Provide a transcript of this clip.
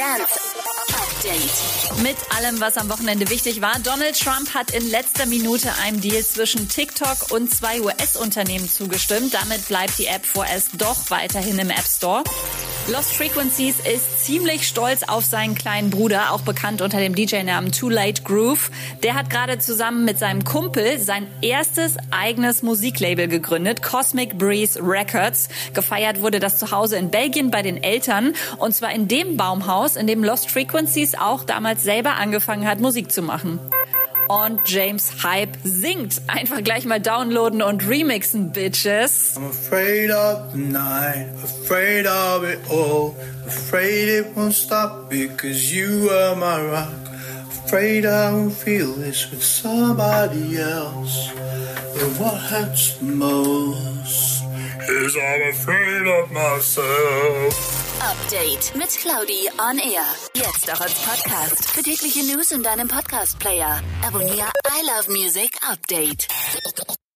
Dance Update. Mit allem, was am Wochenende wichtig war. Donald Trump hat in letzter Minute einem Deal zwischen TikTok und zwei US-Unternehmen zugestimmt. Damit bleibt die App vorerst doch weiterhin im App Store. Lost Frequencies ist ziemlich stolz auf seinen kleinen Bruder, auch bekannt unter dem DJ-Namen Too Late Groove. Der hat gerade zusammen mit seinem Kumpel sein erstes eigenes Musiklabel gegründet, Cosmic Breeze Records. Gefeiert wurde das zu Hause in Belgien bei den Eltern und zwar in dem Baumhaus, in dem Lost Frequencies auch damals selber angefangen hat, Musik zu machen und James Hype singt. Einfach gleich mal downloaden und remixen, Bitches. I'm afraid of the night, afraid of it all, afraid it won't stop because you are my rock. Afraid I won't feel this with somebody else. But what hurts most is I'm afraid of myself. Update mit Claudi on Air. Jetzt auch als Podcast. Für tägliche News in deinem Podcast-Player. Abonniere I Love Music Update.